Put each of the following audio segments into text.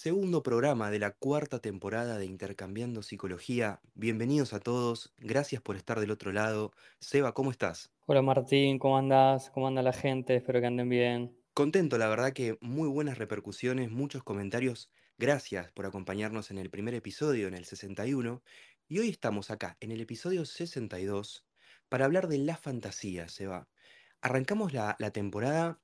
Segundo programa de la cuarta temporada de Intercambiando Psicología. Bienvenidos a todos, gracias por estar del otro lado. Seba, ¿cómo estás? Hola Martín, ¿cómo andás? ¿Cómo anda la gente? Espero que anden bien. Contento, la verdad que muy buenas repercusiones, muchos comentarios. Gracias por acompañarnos en el primer episodio, en el 61. Y hoy estamos acá, en el episodio 62, para hablar de la fantasía, Seba. Arrancamos la, la temporada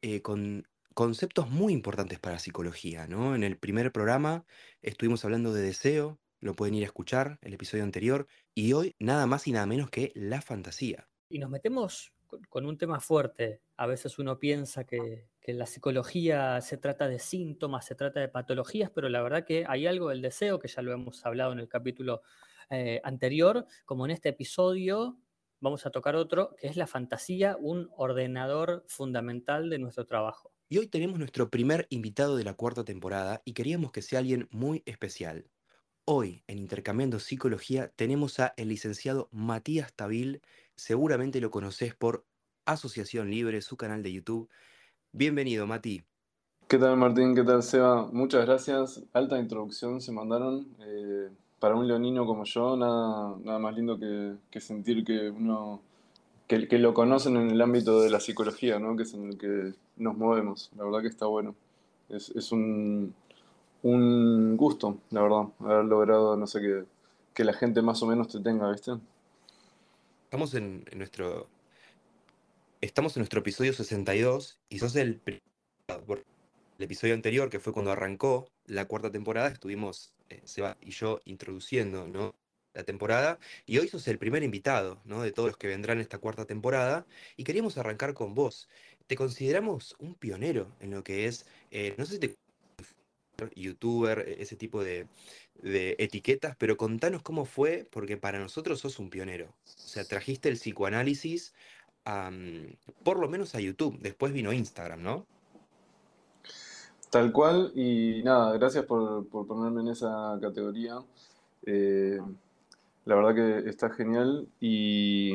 eh, con conceptos muy importantes para psicología, ¿no? En el primer programa estuvimos hablando de deseo, lo pueden ir a escuchar, el episodio anterior, y hoy nada más y nada menos que la fantasía. Y nos metemos con, un tema fuerte. A veces uno piensa que, que la psicología se trata de síntomas, se trata de patologías, pero la verdad que hay algo del deseo, que ya lo hemos hablado en el capítulo eh, anterior, como en este episodio vamos a tocar otro, que es la fantasía, un ordenador fundamental de nuestro trabajo. Y hoy tenemos nuestro primer invitado de la cuarta temporada y queríamos que sea alguien muy especial. Hoy, en Intercambiando Psicología, tenemos a el licenciado Matías Tabil. Seguramente lo conoces por Asociación Libre, su canal de YouTube. Bienvenido, Mati. ¿Qué tal, Martín? ¿Qué tal, Seba? Muchas gracias. Alta introducción se mandaron. Eh, para un leonino como yo, nada, nada más lindo que, que sentir que uno que, lo conocen en el ámbito de la psicología, ¿no? que es en el que nos movemos. La verdad que está bueno. Es, un, un, gusto, la verdad, haber logrado, no sé, que, que, la gente más o menos te tenga, ¿viste? Estamos en, en nuestro... Estamos en nuestro episodio 62 y sos el, el episodio anterior, que fue cuando arrancó la cuarta temporada, estuvimos, eh, Seba y yo, introduciendo, ¿no? La temporada y hoy sos el primer invitado ¿no? de todos los que vendrán esta cuarta temporada y queríamos arrancar con vos. Te consideramos un pionero en lo que es, eh, no sé si te youtuber, e, ese tipo de, etiquetas, pero contanos cómo fue, porque para nosotros sos un pionero. O sea, trajiste el psicoanálisis por lo menos a YouTube, después vino Instagram, ¿no? Tal cual, y nada, gracias por, por ponerme en esa categoría. Eh, la verdad que está genial y...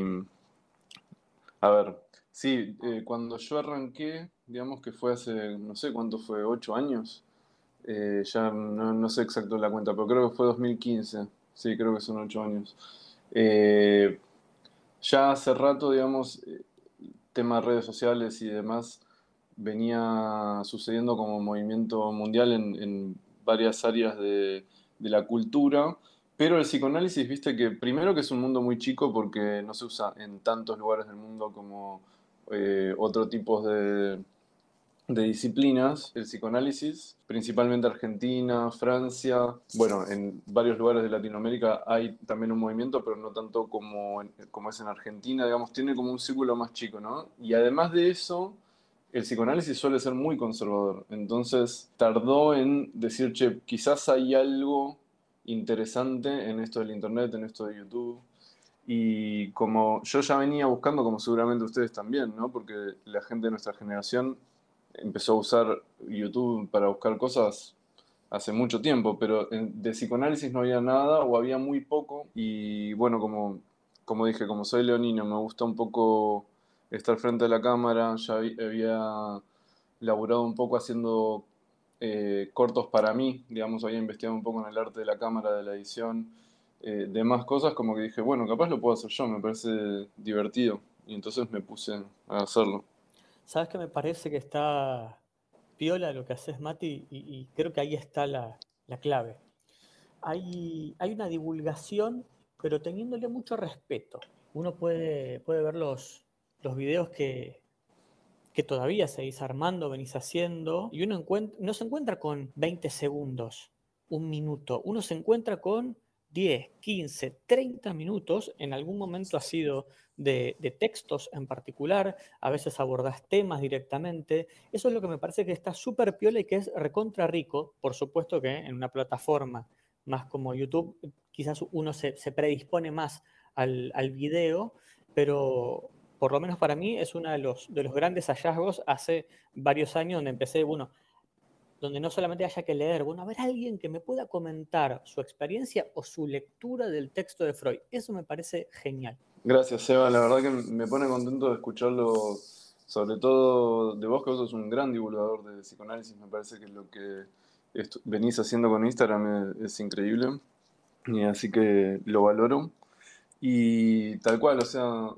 A ver, sí, eh, cuando yo arranqué, digamos que fue hace, no sé cuánto fue, ocho años, eh, ya no, no, sé exacto la cuenta, pero creo que fue 2015, sí, creo que son ocho años. Eh, ya hace rato, digamos, tema de redes sociales y demás venía sucediendo como movimiento mundial en, en varias áreas de, de la cultura pero el psicoanálisis, viste que primero que es un mundo muy chico porque no se usa en tantos lugares del mundo como eh, otro tipo de, de, disciplinas. El psicoanálisis, principalmente Argentina, Francia, bueno, en varios lugares de Latinoamérica hay también un movimiento, pero no tanto como, como es en Argentina, digamos, tiene como un círculo más chico, ¿no? Y además de eso, el psicoanálisis suele ser muy conservador. Entonces tardó en decir, che, quizás hay algo interesante en esto del internet, en esto de YouTube. Y como yo ya venía buscando, como seguramente ustedes también, ¿no? Porque la gente de nuestra generación empezó a usar YouTube para buscar cosas hace mucho tiempo, pero de psicoanálisis no había nada o había muy poco. Y bueno, como, como dije, como soy leonino, me gusta un poco estar frente a la cámara, ya había laburado un poco haciendo eh, cortos para mí, digamos, había investigado un poco en el arte de la cámara, de la edición, eh, demás cosas, como que dije, bueno, capaz lo puedo hacer yo, me parece divertido. Y entonces me puse a hacerlo. ¿Sabes que me parece que está piola lo que haces, Mati? Y, y creo que ahí está la, la clave. Hay, hay, una divulgación, pero teniéndole mucho respeto. Uno puede, puede ver los, los videos que, que todavía seguís armando, venís haciendo, y uno no se encuentra con 20 segundos, un minuto, uno se encuentra con 10, 15, 30 minutos, en algún momento ha sido de, de, textos en particular, a veces abordás temas directamente, eso es lo que me parece que está súper piola y que es recontra rico, por supuesto que en una plataforma más como YouTube, quizás uno se, se predispone más al, al video, pero por lo menos para mí, es uno de los, de los grandes hallazgos hace varios años donde empecé, bueno, donde no solamente haya que leer, bueno, a ver alguien que me pueda comentar su experiencia o su lectura del texto de Freud. Eso me parece genial. Gracias, Seba. La verdad que me pone contento de escucharlo, sobre todo de vos, que vos sos un gran divulgador de psicoanálisis. Me parece que lo que venís haciendo con Instagram es, increíble. Y así que lo valoro. Y tal cual, o sea,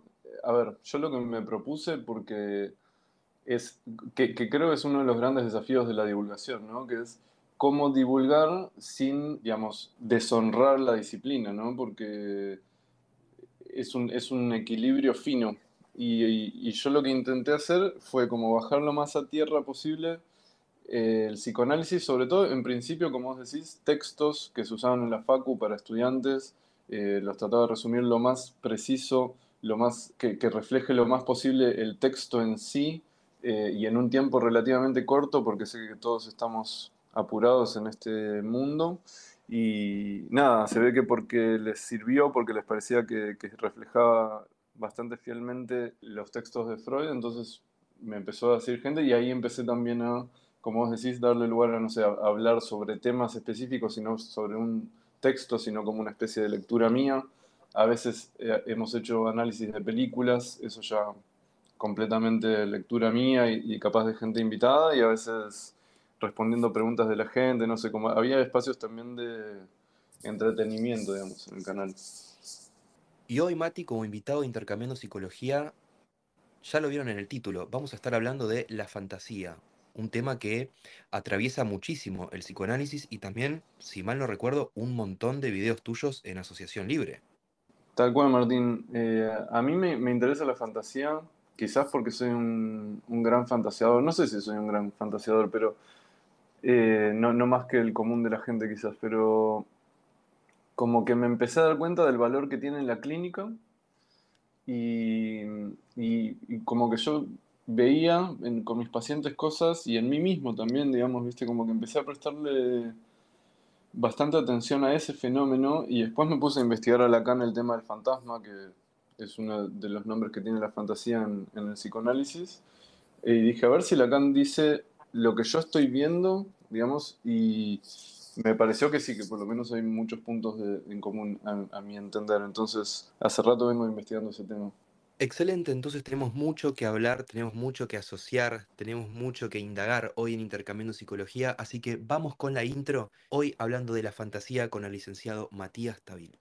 a ver, yo lo que me propuse porque es, que, creo que es uno de los grandes desafíos de la divulgación, ¿no? Que es cómo divulgar sin, digamos, deshonrar la disciplina, ¿no? Porque es un, es un equilibrio fino. Y, yo lo que intenté hacer fue como bajar lo más a tierra posible eh, el psicoanálisis, sobre todo en principio, como vos decís, textos que se usaban en la facu para estudiantes, eh, los trataba de resumir lo más preciso, lo más, que, refleje lo más posible el texto en sí eh, y en un tiempo relativamente corto, porque sé que todos estamos apurados en este mundo. Y nada, se ve que porque les sirvió, porque les parecía que, reflejaba bastante fielmente los textos de Freud, entonces me empezó a decir gente y ahí empecé también a, como vos decís, darle lugar a, no sé, hablar sobre temas específicos, sino sobre un texto, sino como una especie de lectura mía. A veces eh, hemos hecho análisis de películas, eso ya completamente lectura mía y capaz de gente invitada, y a veces respondiendo preguntas de la gente, no sé, cómo había espacios también de entretenimiento, digamos, en el canal. Y hoy, Mati, como invitado Intercambiando Psicología, ya lo vieron en el título, vamos a estar hablando de la fantasía, un tema que atraviesa muchísimo el psicoanálisis y también, si mal no recuerdo, un montón de videos tuyos en Asociación Libre. Tal cual, Martín. Eh, a mí me, me, interesa la fantasía, quizás porque soy un, un, gran fantaseador, no sé si soy un gran fantaseador, pero eh, no, no, más que el común de la gente quizás, pero como que me empecé a dar cuenta del valor que tiene la clínica y, y, como que yo veía con mis pacientes cosas y en mí mismo también, digamos, viste, como que empecé a prestarle bastante atención a ese fenómeno y después me puse a investigar a Lacan el tema del fantasma, que es uno de los nombres que tiene la fantasía en, el psicoanálisis, y dije, a ver si Lacan dice lo que yo estoy viendo digamos, y me pareció que sí, que por lo menos hay muchos puntos en común a, mi entender. Entonces, hace rato vengo investigando ese tema. Excelente, entonces tenemos mucho que hablar, tenemos mucho que asociar, tenemos mucho que indagar hoy en Intercambiando Psicología, así que vamos con la intro, hoy hablando de la fantasía con el licenciado Matías Tavil.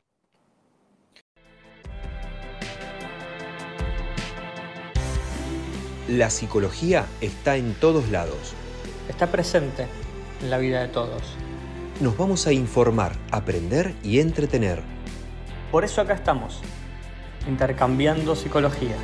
La psicología está en todos lados. Está presente en la vida de todos. Nos vamos a informar, aprender y entretener. Por eso acá estamos, intercambiando psicología.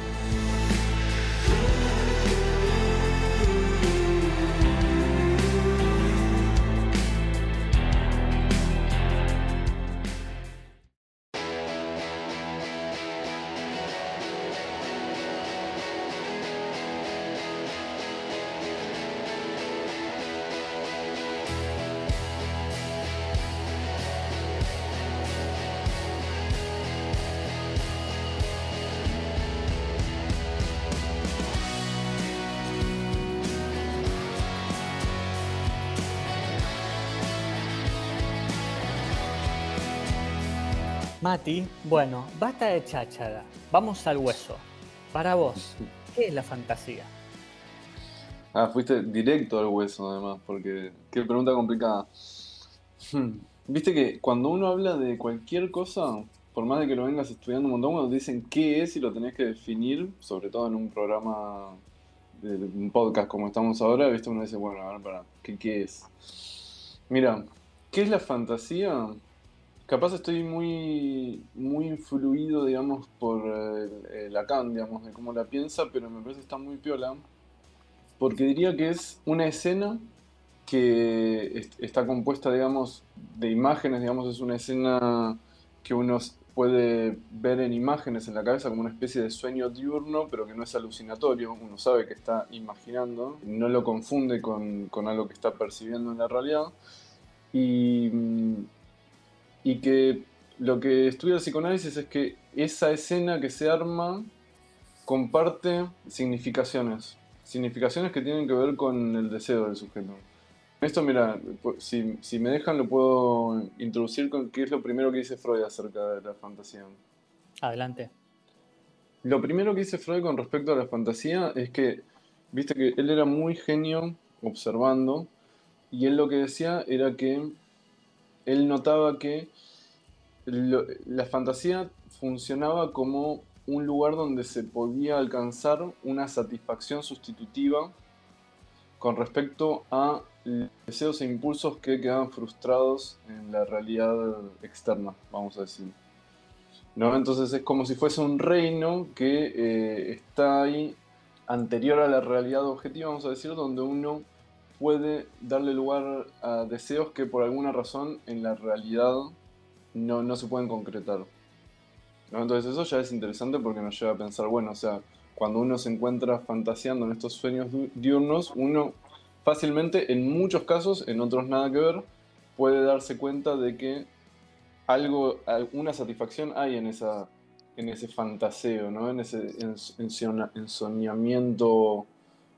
Mati, bueno, basta de cháchara. Vamos al hueso. Para vos, ¿qué es la fantasía? Ah, fuiste directo al hueso además, porque qué pregunta complicada. Hmm, viste que cuando uno habla de cualquier cosa, por más de que lo vengas estudiando un montón, cuando dicen qué es y lo tenés que definir, sobre todo en un programa, de un podcast como estamos ahora, viste, uno dice, bueno, a ver, para, ¿qué, qué es? Mira, ¿qué es la fantasía? Capaz estoy muy, muy influido, digamos, por eh, Lacan, digamos, de cómo la piensa, pero me parece que está muy piola, porque diría que es una escena que está compuesta, digamos, de imágenes, digamos, es una escena que uno puede ver en imágenes en la cabeza como una especie de sueño diurno, pero que no es alucinatorio, uno sabe que está imaginando, no lo confunde con, con algo que está percibiendo en la realidad. Y mm, y que lo que estudia el psicoanálisis es que esa escena que se arma comparte significaciones, significaciones que tienen que ver con el deseo del sujeto. Esto, mira, si, si me dejan lo puedo introducir con qué es lo primero que dice Freud acerca de la fantasía. Adelante. Lo primero que dice Freud con respecto a la fantasía es que, viste que él era muy genio observando y él lo que decía era que él notaba que la fantasía funcionaba como un lugar donde se podía alcanzar una satisfacción sustitutiva con respecto a deseos e impulsos que quedaban frustrados en la realidad externa, vamos a decir. ¿No? Entonces es como si fuese un reino que eh, está ahí anterior a la realidad objetiva, vamos a decir, donde uno puede darle lugar a deseos que por alguna razón en la realidad no, no se pueden concretar. Entonces eso ya es interesante porque nos lleva a pensar, bueno, o sea, cuando uno se encuentra fantaseando en estos sueños diurnos, uno fácilmente, en muchos casos, en otros nada que ver, puede darse cuenta de que algo, alguna satisfacción hay en, esa, en ese fantaseo, ¿no? en ese ensoñamiento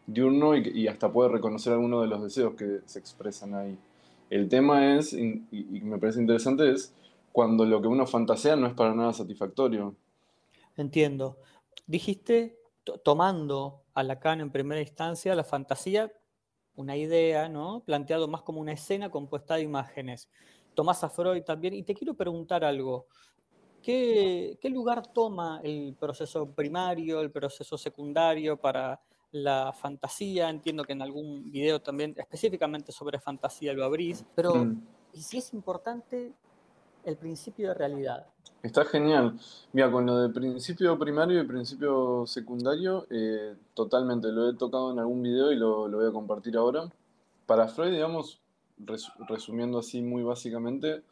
diurno y, hasta puede reconocer algunos de los deseos que se expresan ahí. El tema es, y, y me parece interesante, es cuando lo que uno fantasea no es para nada satisfactorio. Entiendo. Dijiste, tomando a Lacan en primera instancia, la fantasía, una idea, ¿no? Planteado más como una escena compuesta de imágenes. Tomás a Freud también, y te quiero preguntar algo. ¿Qué, ¿Qué, lugar toma el proceso primario, el proceso secundario para la fantasía? Entiendo que en algún video también específicamente sobre fantasía lo abrís, pero mm. ¿y si es importante el principio de realidad. Está genial. Mira, con lo de principio primario y principio secundario, eh, totalmente lo he tocado en algún video y lo, voy a compartir ahora. Para Freud, digamos, resumiendo así muy básicamente,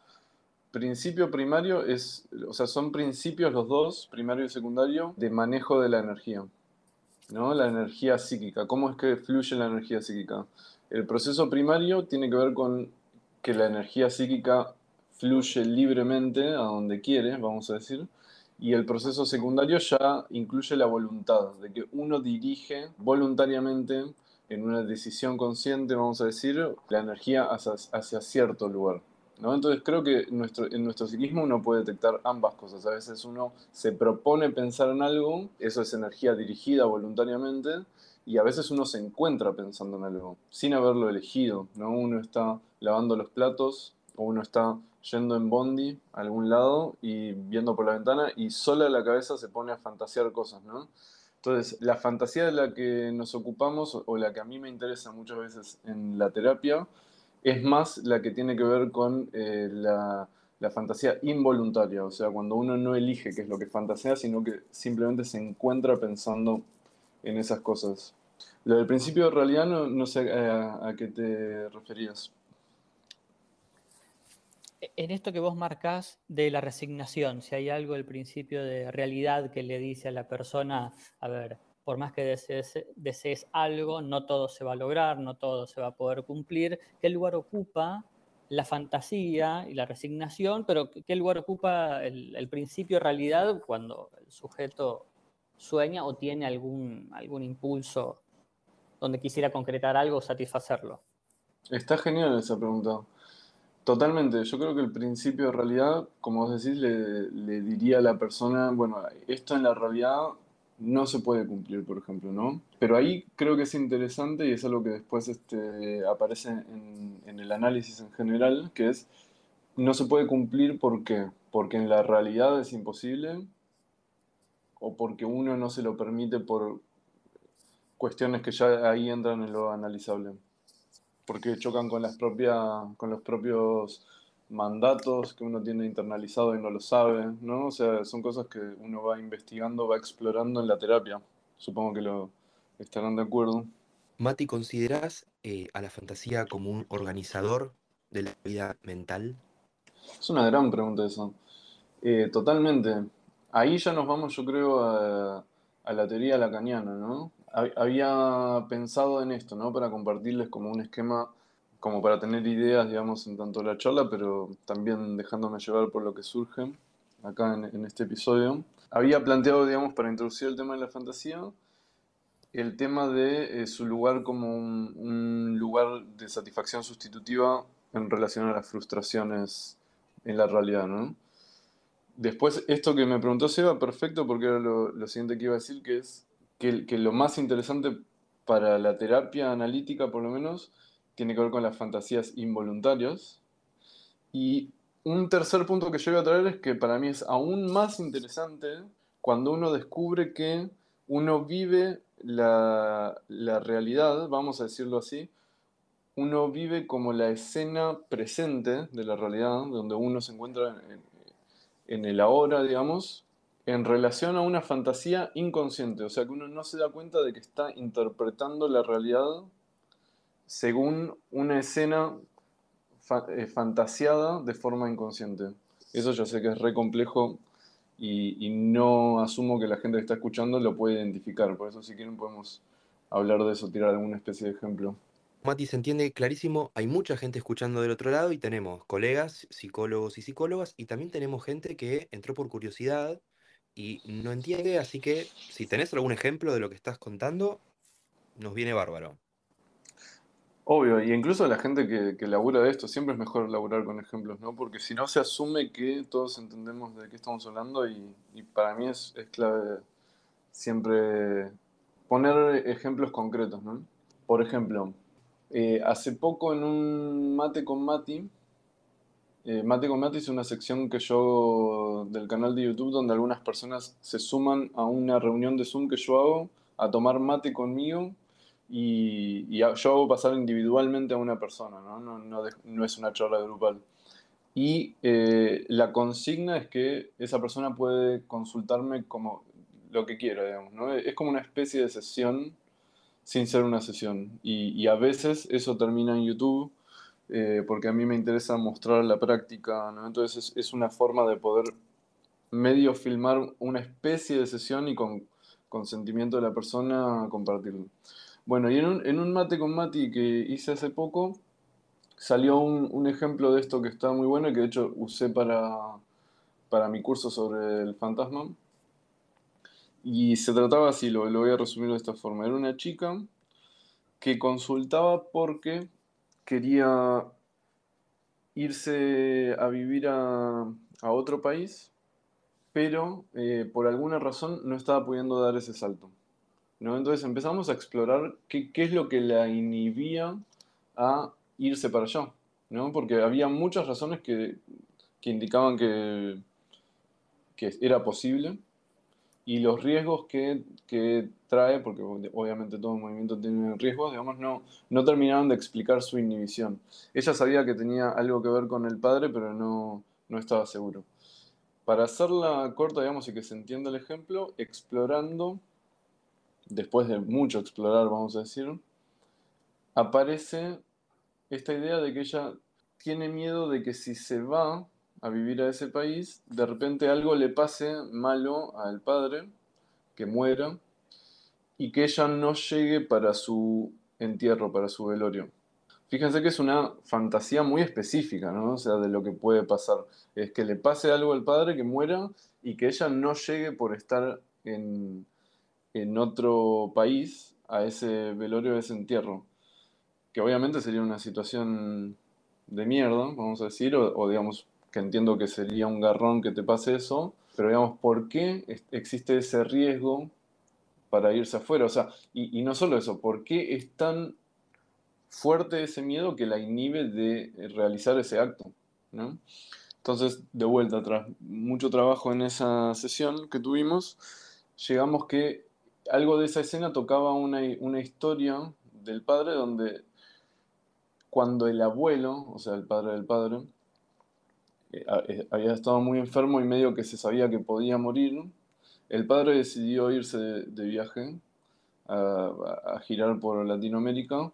principio primario es, o sea, son principios los dos, primario y secundario, de manejo de la energía. ¿No? La energía psíquica. ¿Cómo es que fluye la energía psíquica? El proceso primario tiene que ver con que la energía psíquica fluye libremente a donde quiere, vamos a decir, y el proceso secundario ya incluye la voluntad, de que uno dirige voluntariamente en una decisión consciente, vamos a decir, la energía hacia, cierto lugar. ¿No? Entonces creo que nuestro, en nuestro psiquismo uno puede detectar ambas cosas. A veces uno se propone pensar en algo, eso es energía dirigida voluntariamente, y a veces uno se encuentra pensando en algo, sin haberlo elegido. ¿no? Uno está lavando los platos o uno está yendo en bondi a algún lado y viendo por la ventana y sola la cabeza se pone a fantasear cosas, ¿no? Entonces, la fantasía de la que nos ocupamos o la que a mí me interesa muchas veces en la terapia es más la que tiene que ver con eh, la, fantasía involuntaria, o sea, cuando uno no elige qué es lo que fantasea, sino que simplemente se encuentra pensando en esas cosas. Lo del principio de realidad no, sé a, a qué te referías. E-, en esto que vos marcás de la resignación, si hay algo del principio de realidad que le dice a la persona, a ver, por más que desees, algo, no todo se va a lograr, no todo se va a poder cumplir, ¿qué lugar ocupa la fantasía y la resignación, pero qué lugar ocupa el, el principio de realidad cuando el sujeto sueña o tiene algún, algún impulso donde quisiera concretar algo o satisfacerlo? Está genial esa pregunta. Totalmente, yo creo que el principio de realidad, como vos decís, le, diría a la persona, bueno, esto en la realidad no se puede cumplir, por ejemplo, ¿no? Pero ahí creo que es interesante y es algo que después este, aparece en, el análisis en general, que es, no se puede cumplir ¿por qué? Porque en la realidad es imposible o porque uno no se lo permite por cuestiones que ya ahí entran en lo analizable porque chocan con, las propias, con los propios mandatos que uno tiene internalizado y no lo sabe, ¿no? O sea, son cosas que uno va investigando, va explorando en la terapia. Supongo que lo estarán de acuerdo. Mati, ¿consideras eh, a la fantasía como un organizador de la vida mental? Es una gran pregunta eso. Eh, totalmente. Ahí ya nos vamos, yo creo, a, a la teoría lacaniana, ¿no? había pensado en esto, ¿no? Para compartirles como un esquema, como para tener ideas, digamos, en tanto la charla, pero también dejándome llevar por lo que surge acá en, este episodio. Había planteado, digamos, para introducir el tema de la fantasía, el tema de eh, su lugar como un, lugar de satisfacción sustitutiva en relación a las frustraciones en la realidad, ¿no? Después, esto que me preguntó Seba, perfecto, porque era lo siguiente que iba a decir, que es que, lo más interesante para la terapia analítica, por lo menos, tiene que ver con las fantasías involuntarias. Y un tercer punto que yo voy a traer es que para mí es aún más interesante cuando uno descubre que uno vive la, la realidad, vamos a decirlo así, uno vive como la escena presente de la realidad, donde uno se encuentra en, en el ahora, digamos, en relación a una fantasía inconsciente, o sea que uno no se da cuenta de que está interpretando la realidad según una escena eh, fantasiada de forma inconsciente. Eso yo sé que es re complejo y, y, no asumo que la gente que está escuchando lo puede identificar, por eso si quieren podemos hablar de eso, tirar alguna especie de ejemplo. Mati, se entiende clarísimo, hay mucha gente escuchando del otro lado y tenemos colegas, psicólogos y psicólogas, y también tenemos gente que entró por curiosidad y no entiende, así que si tenés algún ejemplo de lo que estás contando, nos viene bárbaro. Obvio, y incluso la gente que, que labura de esto, siempre es mejor laburar con ejemplos, ¿no? Porque si no se asume que todos entendemos de qué estamos hablando y, y para mí es, es clave siempre poner ejemplos concretos, ¿no? Por ejemplo, eh, hace poco en un Mate con Mati, eh, Mate con Mati es una sección que yo del canal de YouTube donde algunas personas se suman a una reunión de Zoom que yo hago a tomar mate conmigo y, y yo hago pasar individualmente a una persona, no, no, no, no es una charla grupal. Y eh, la consigna es que esa persona puede consultarme como lo que quiera, digamos, ¿no? Es como una especie de sesión sin ser una sesión. Y, y, a veces eso termina en YouTube, eh, porque a mí me interesa mostrar la práctica, ¿no? Entonces es, es, una forma de poder medio filmar una especie de sesión y con consentimiento de la persona compartirlo. Bueno, y en un, en un mate con Mati que hice hace poco, salió un, un, ejemplo de esto que está muy bueno y que de hecho usé para, para mi curso sobre el fantasma y se trataba así, lo, lo, voy a resumir de esta forma. Era una chica que consultaba porque quería irse a vivir a, a otro país, pero eh, por alguna razón no estaba pudiendo dar ese salto. ¿No? Entonces empezamos a explorar qué, es lo que la inhibía a irse para allá. ¿no? Porque había muchas razones que, que indicaban que, que era posible y los riesgos que, que, trae, porque obviamente todo movimiento tiene riesgos, digamos, no, no terminaron de explicar su inhibición. Ella sabía que tenía algo que ver con el padre, pero no, no estaba seguro. Para hacerla corta, digamos, y que se entienda el ejemplo, explorando, después de mucho explorar, vamos a decir, aparece esta idea de que ella tiene miedo de que si se va a vivir a ese país, de repente algo le pase malo al padre, que muera, y que ella no llegue para su entierro, para su velorio. Fíjense que es una fantasía muy específica, ¿no? O sea, de lo que puede pasar. Es que le pase algo al padre, que muera, y que ella no llegue por estar en, en otro país a ese velorio, a ese entierro. Que obviamente sería una situación de mierda, vamos a decir, o, digamos que entiendo que sería un garrón que te pase eso, pero digamos, ¿por qué existe ese riesgo para irse afuera? O sea, y, y no solo eso, ¿por qué es tan fuerte ese miedo que la inhibe de realizar ese acto? ¿no? Entonces, de vuelta, tras mucho trabajo en esa sesión que tuvimos, llegamos que algo de esa escena tocaba una, una historia del padre donde cuando el abuelo, o sea, el padre del padre, eh, eh, había estado muy enfermo y medio que se sabía que podía morir, el padre decidió irse de, viaje a, a, girar por Latinoamérica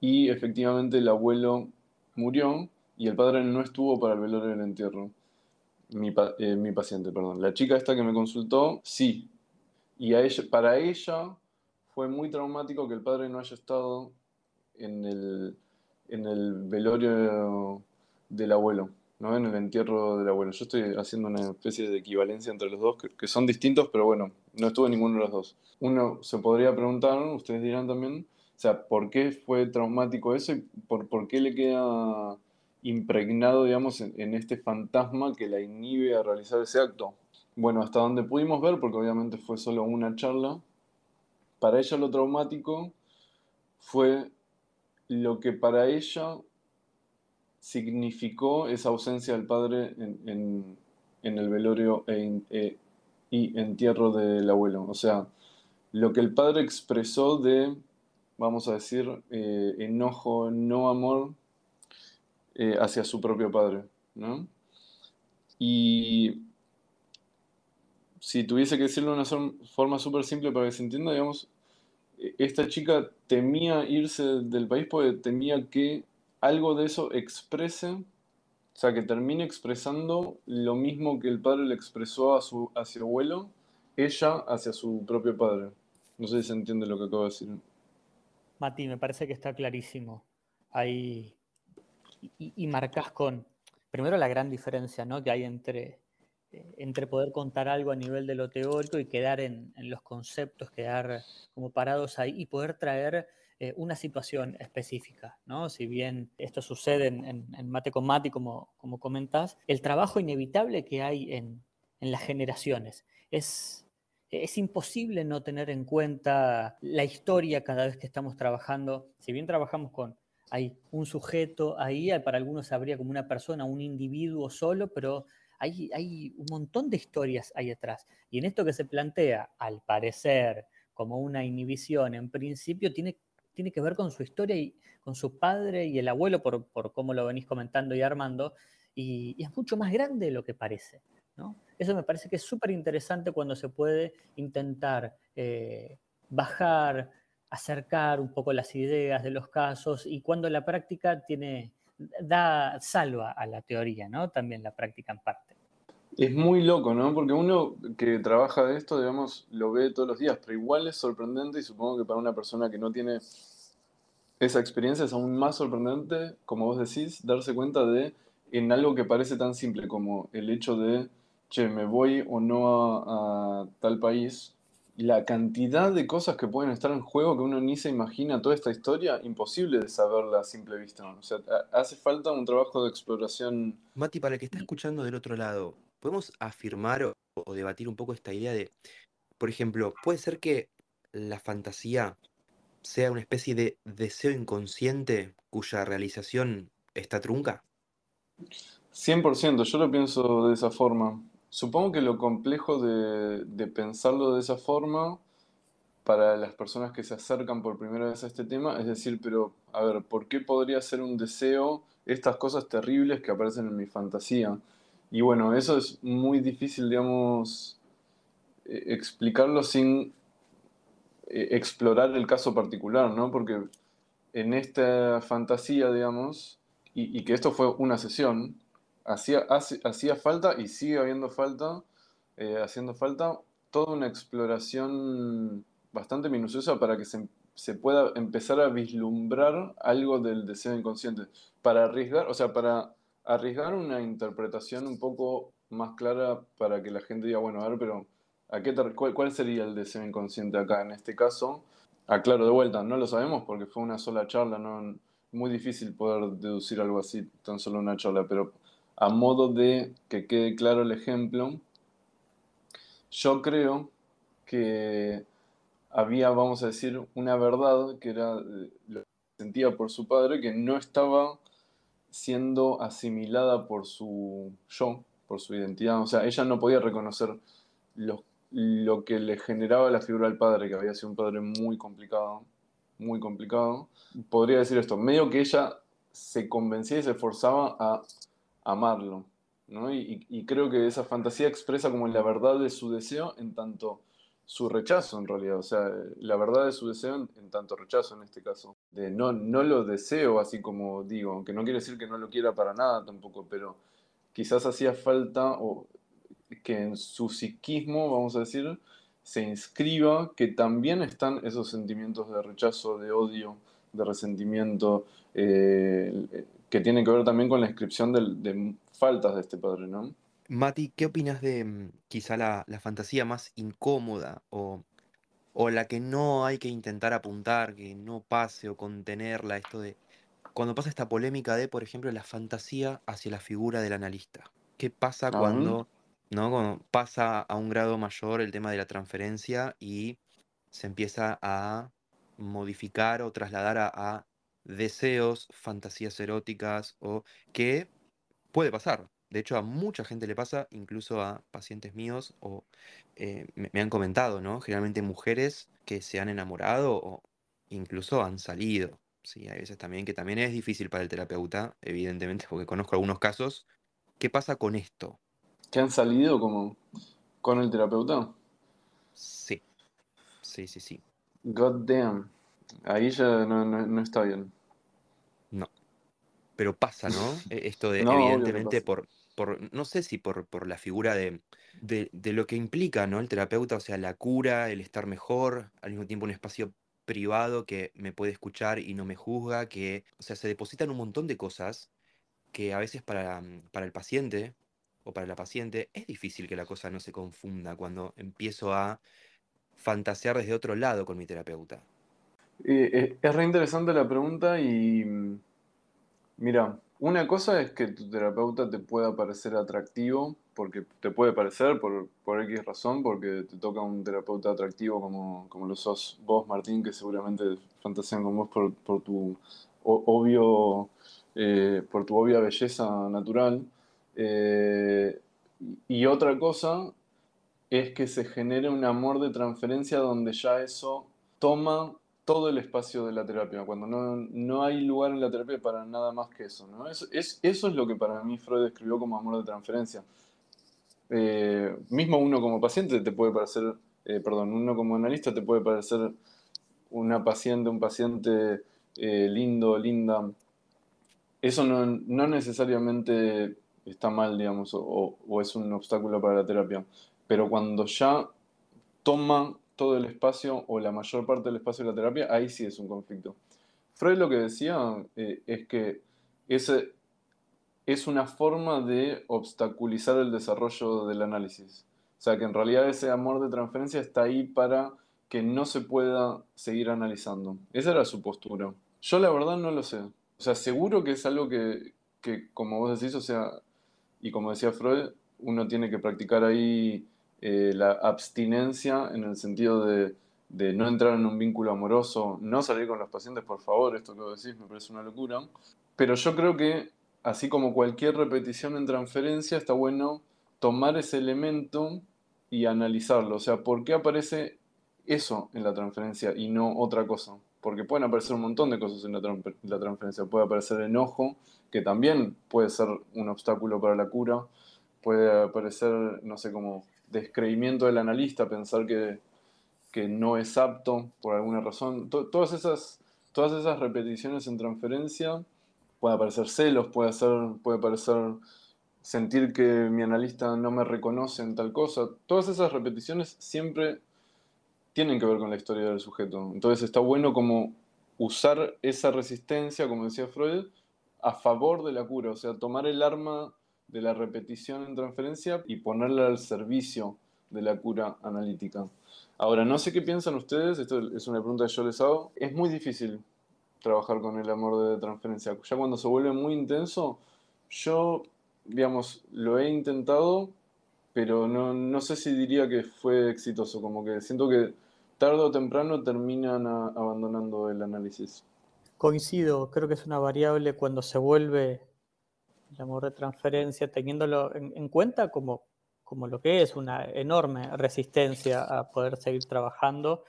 y efectivamente el abuelo murió y el padre no estuvo para el velorio del entierro. Mi, eh, mi, paciente, perdón. La chica esta que me consultó, sí. Y a ella, para ella fue muy traumático que el padre no haya estado en el, en el velorio del abuelo. ¿no? en el entierro del abuelo. Yo estoy haciendo una especie de equivalencia entre los dos, que, son distintos, pero bueno, no estuve ninguno de los dos. Uno se podría preguntar, ustedes dirán también, o sea, ¿por qué fue traumático eso y por, qué le queda impregnado, digamos, en, este fantasma que la inhibe a realizar ese acto? Bueno, hasta donde pudimos ver, porque obviamente fue solo una charla, para ella lo traumático fue lo que para ella significó esa ausencia del padre en, el velorio e e, y entierro del abuelo. O sea, lo que el padre expresó de, vamos a decir, eh, enojo, no amor eh, hacia su propio padre. ¿no? Y si tuviese que decirlo de una forma súper simple para que se entienda, digamos, e, esta chica temía irse del país porque temía que algo de eso exprese, o sea, que termine expresando lo mismo que el padre le expresó a su, abuelo, ella hacia su propio padre. No sé si se entiende lo que acabo de decir. Mati, me parece que está clarísimo. Ahí. Y, y marcas con, primero, la gran diferencia ¿no? que hay entre, entre poder contar algo a nivel de lo teórico y quedar en, en los conceptos, quedar como parados ahí y poder traer eh, una situación específica, ¿no? Si bien esto sucede en, mate con mate, como, como comentás, el trabajo inevitable que hay en, las generaciones es, es imposible no tener en cuenta la historia cada vez que estamos trabajando. Si bien trabajamos con, hay un sujeto ahí, para algunos habría como una persona, un individuo solo, pero hay, un montón de historias ahí atrás. Y en esto que se plantea, al parecer, como una inhibición, en principio tiene tiene que ver con su historia y con su padre y el abuelo, por, por cómo lo venís comentando y armando, y, es mucho más grande de lo que parece. ¿no? Eso me parece que es súper interesante cuando se puede intentar eh, bajar, acercar un poco las ideas de los casos y cuando la práctica tiene, da, salva a la teoría, ¿no? También la práctica en parte. Es muy loco, ¿no? Porque uno que trabaja de esto, digamos, lo ve todos los días, pero igual es sorprendente y supongo que para una persona que no tiene esa experiencia es aún más sorprendente, como vos decís, darse cuenta de en algo que parece tan simple como el hecho de, che, me voy o no a, tal país, la cantidad de cosas que pueden estar en juego que uno ni se imagina toda esta historia, imposible de saberla a simple vista. O sea, hace falta un trabajo de exploración. Mati, para el que está escuchando del otro lado, ¿podemos afirmar o, debatir un poco esta idea de, por ejemplo, puede ser que la fantasía sea una especie de deseo inconsciente cuya realización está trunca? 100%, yo lo pienso de esa forma. Supongo que lo complejo de, de, pensarlo de esa forma para las personas que se acercan por primera vez a este tema es decir, pero a ver, ¿por qué podría ser un deseo estas cosas terribles que aparecen en mi fantasía? Y bueno, eso es muy difícil, digamos, e, explicarlo sin e, explorar el caso particular, ¿no? Porque en esta fantasía, digamos, y, que esto fue una sesión, hacía, hacía falta y sigue habiendo falta, eh, haciendo falta toda una exploración bastante minuciosa para que se, se, pueda empezar a vislumbrar algo del deseo inconsciente, para arriesgar, o sea, para arriesgar una interpretación un poco más clara para que la gente diga, bueno, a ver, pero ¿a qué cuál, sería el deseo inconsciente acá en este caso? Aclaro de vuelta, no lo sabemos porque fue una sola charla, no muy difícil poder deducir algo así, tan solo una charla, pero a modo de que quede claro el ejemplo, yo creo que había, vamos a decir, una verdad que era eh, lo que sentía por su padre, que no estaba siendo asimilada por su yo, por su identidad. O sea, ella no podía reconocer lo, lo que le generaba la figura del padre, que había sido un padre muy complicado, muy complicado. Podría decir esto, medio que ella se convencía y se esforzaba a amarlo. ¿no? Y, y, creo que esa fantasía expresa como la verdad de su deseo en tanto su rechazo en realidad, o sea, la verdad de su deseo en, tanto rechazo en este caso. De no, no lo deseo así como digo, aunque no quiere decir que no lo quiera para nada tampoco, pero quizás hacía falta o que en su psiquismo, vamos a decir, se inscriba que también están esos sentimientos de rechazo, de odio, de resentimiento, eh, que tienen que ver también con la inscripción de, de faltas de este padre, ¿no? Mati, ¿qué opinas de mm, quizá la, fantasía más incómoda o, o la que no hay que intentar apuntar, que no pase o contenerla? Esto de cuando pasa esta polémica de, por ejemplo, la fantasía hacia la figura del analista. ¿Qué pasa cuando, ¿no? cuando pasa a un grado mayor el tema de la transferencia y se empieza a modificar o trasladar a, deseos, fantasías eróticas o que puede pasar. De hecho, a mucha gente le pasa, incluso a pacientes míos, o eh, me, me han comentado, ¿no? Generalmente mujeres que se han enamorado o incluso han salido. Sí, hay veces también que también es difícil para el terapeuta, evidentemente, porque conozco algunos casos. ¿Qué pasa con esto? ¿Que han salido como con el terapeuta? Sí, sí, sí, sí. God damn. Ahí ya no, no- no está bien. No. Pero pasa, ¿no? E- Esto de, No, evidentemente, por, por, no sé si por, por la figura de, de, de lo que implica, ¿no? El terapeuta, o sea, la cura, el estar mejor, al mismo tiempo un espacio privado que me puede escuchar y no me juzga, que, o sea, se depositan un montón de cosas que a veces para, mm, para el paciente o para la paciente es difícil que la cosa no se confunda cuando empiezo a fantasear desde otro lado con mi terapeuta. Eh, eh, es re interesante la pregunta y mm, mira, una cosa es que tu terapeuta te pueda parecer atractivo, porque te puede parecer por, por X razón, porque te toca un terapeuta atractivo como, como lo sos vos, Martín, que seguramente fantasean con vos por, por tu obvio, eh, por tu obvia belleza natural. Eh, y otra cosa es que se genere un amor de transferencia donde ya eso toma todo el espacio de la terapia, cuando no, no hay lugar en la terapia para nada más que eso, ¿no? Eso es, eso es lo que para mí Freud describió como amor de transferencia. Eh, mismo uno como paciente te puede parecer, eh, perdón, uno como analista te puede parecer una paciente, un paciente eh, lindo, linda. Eso no, no necesariamente está mal, digamos, o, o es un obstáculo para la terapia. Pero cuando ya toma todo el espacio o la mayor parte del espacio de la terapia, ahí sí es un conflicto. Freud lo que decía eh, es que ese es una forma de obstaculizar el desarrollo del análisis. O sea, que en realidad ese amor de transferencia está ahí para que no se pueda seguir analizando. Esa era su postura. Yo la verdad no lo sé. O sea, seguro que es algo que, que como vos decís, o sea, y como decía Freud, uno tiene que practicar ahí eh, la abstinencia en el sentido de, no entrar en un vínculo amoroso, no salir con los pacientes, por favor, esto que vos decís me parece una locura. Pero yo creo que, así como cualquier repetición en transferencia, está bueno tomar ese elemento y analizarlo. O sea, ¿por qué aparece eso en la transferencia y no otra cosa? Porque pueden aparecer un montón de cosas en la, tran- la transferencia. Puede aparecer enojo, que también puede ser un obstáculo para la cura. Puede aparecer, no sé, como descreimiento del analista, pensar que, que no es apto por alguna razón. To- todas, esas, todas esas repeticiones en transferencia, puede aparecer celos, puede, ser, puede aparecer sentir que mi analista no me reconoce en tal cosa. Todas esas repeticiones siempre tienen que ver con la historia del sujeto. Entonces está bueno como usar esa resistencia, como decía Freud, a favor de la cura, o sea, tomar el arma de la repetición en transferencia y ponerla al servicio de la cura analítica. Ahora, no sé qué piensan ustedes, esto es una pregunta que yo les hago, es muy difícil trabajar con el amor de transferencia. Ya cuando se vuelve muy intenso, yo, digamos, lo he intentado, pero no, no sé si diría que fue exitoso, como que siento que tarde o temprano terminan abandonando el análisis. Coincido, creo que es una variable cuando se vuelve el amor de transferencia, teniéndolo en, en cuenta como, como lo que es una enorme resistencia a poder seguir trabajando,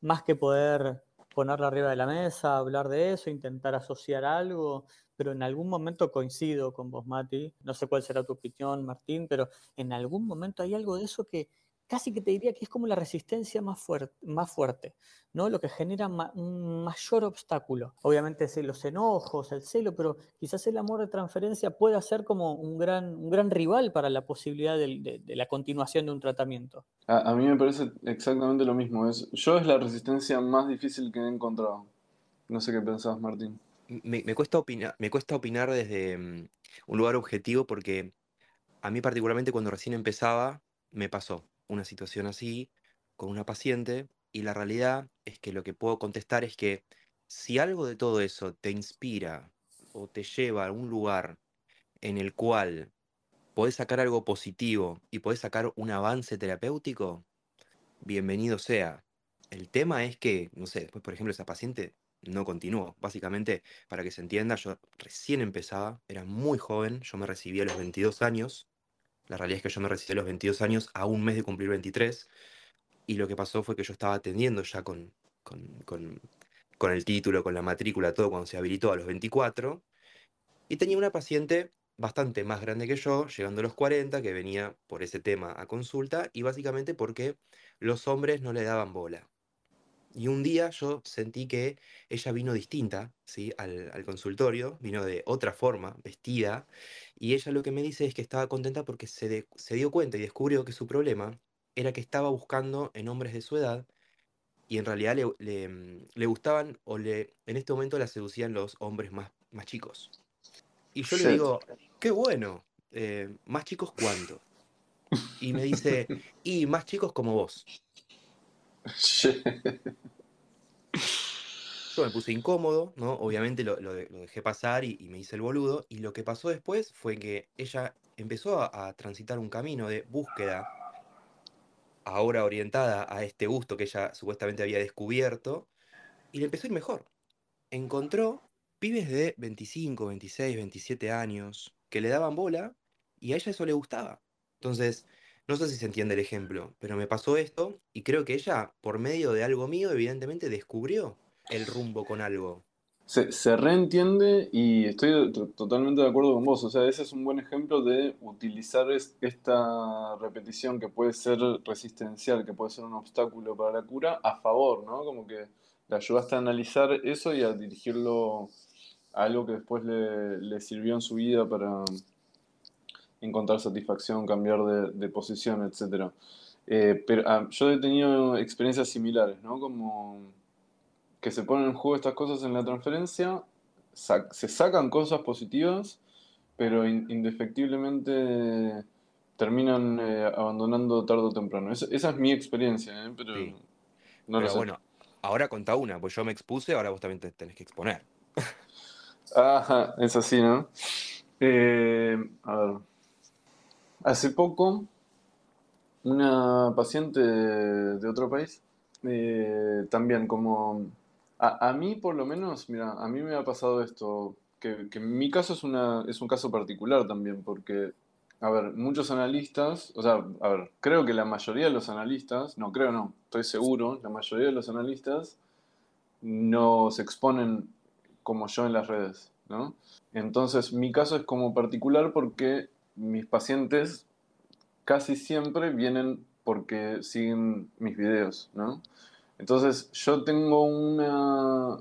más que poder ponerlo arriba de la mesa, hablar de eso, intentar asociar algo, pero en algún momento coincido con vos, Mati, no sé cuál será tu opinión, Martín, pero en algún momento hay algo de eso que casi que te diría que es como la resistencia más, fuerte, más fuerte, ¿no? Lo que genera ma- un mayor obstáculo. Obviamente los enojos, el celo, pero quizás el amor de transferencia pueda ser como un gran, un gran rival para la posibilidad de, de la continuación de un tratamiento. A, a mí me parece exactamente lo mismo. Es, yo es la resistencia más difícil que he encontrado. No sé qué pensás, Martín. Me, me cuesta opinar, me cuesta opinar desde mm, un lugar objetivo porque a mí particularmente cuando recién empezaba me pasó una situación así con una paciente y la realidad es que lo que puedo contestar es que si algo de todo eso te inspira o te lleva a un lugar en el cual podés sacar algo positivo y podés sacar un avance terapéutico, bienvenido sea. El tema es que, no sé, por ejemplo esa paciente no continuó. Básicamente, para que se entienda, yo recién empezaba, era muy joven, yo me recibí a los 22 años. La realidad es que yo me recibí a los 22 años a un mes de cumplir 23. Y lo que pasó fue que yo estaba atendiendo ya con, con, con, con el título, con la matrícula, todo cuando se habilitó a los 24. Y tenía una paciente bastante más grande que yo, llegando a los 40, que venía por ese tema a consulta y básicamente porque los hombres no le daban bola. Y un día yo sentí que ella vino distinta, ¿sí? Al, al consultorio, vino de otra forma, vestida, y ella lo que me dice es que estaba contenta porque se, de- se dio cuenta y descubrió que su problema era que estaba buscando en hombres de su edad y en realidad le, le, mm, le gustaban o le, en este momento la seducían los hombres más, más chicos. Y yo le digo, qué bueno, eh, ¿más chicos cuánto? Y me dice, y más chicos como vos. Yo me puse incómodo, ¿no? Obviamente lo, lo de- lo dejé pasar y, y me hice el boludo. Y lo que pasó después fue que ella empezó a, a transitar un camino de búsqueda, ahora orientada a este gusto que ella supuestamente había descubierto, y le empezó a ir mejor. Encontró pibes de 25, 26, 27 años que le daban bola y a ella eso le gustaba. Entonces, no sé si se entiende el ejemplo, pero me pasó esto y creo que ella, por medio de algo mío, evidentemente descubrió el rumbo con algo. Se, se reentiende y estoy to- totalmente de acuerdo con vos. O sea, ese es un buen ejemplo de utilizar es- esta repetición que puede ser resistencial, que puede ser un obstáculo para la cura, a favor, ¿no? Como que le ayudaste a analizar eso y a dirigirlo a algo que después le sirvió en su vida para encontrar satisfacción, cambiar de, de posición, etc. Eh, pero ah, yo he tenido experiencias similares, ¿no? Como que se ponen en juego estas cosas en la transferencia, se sacan cosas positivas, pero in- indefectiblemente terminan eh, abandonando tarde o temprano. Esa, esa es mi experiencia, ¿eh? Pero Sí. no lo Pero sé. bueno, ahora contá una, pues yo me expuse, ahora vos también te tenés que exponer. Ajá, es así, ¿no? Eh, a ver. Hace poco, una paciente de, otro país, eh, también como... A, mí, por lo menos, mira, a mí me ha pasado esto, que, que mi caso es, una, es un caso particular también, porque, a ver, muchos analistas, o sea, a ver, creo que la mayoría de los analistas, no, creo no, estoy seguro, la mayoría de los analistas no se exponen como yo en las redes, ¿no? Entonces, mi caso es como particular porque mis pacientes casi siempre vienen porque siguen mis videos, ¿no? Entonces, yo tengo una,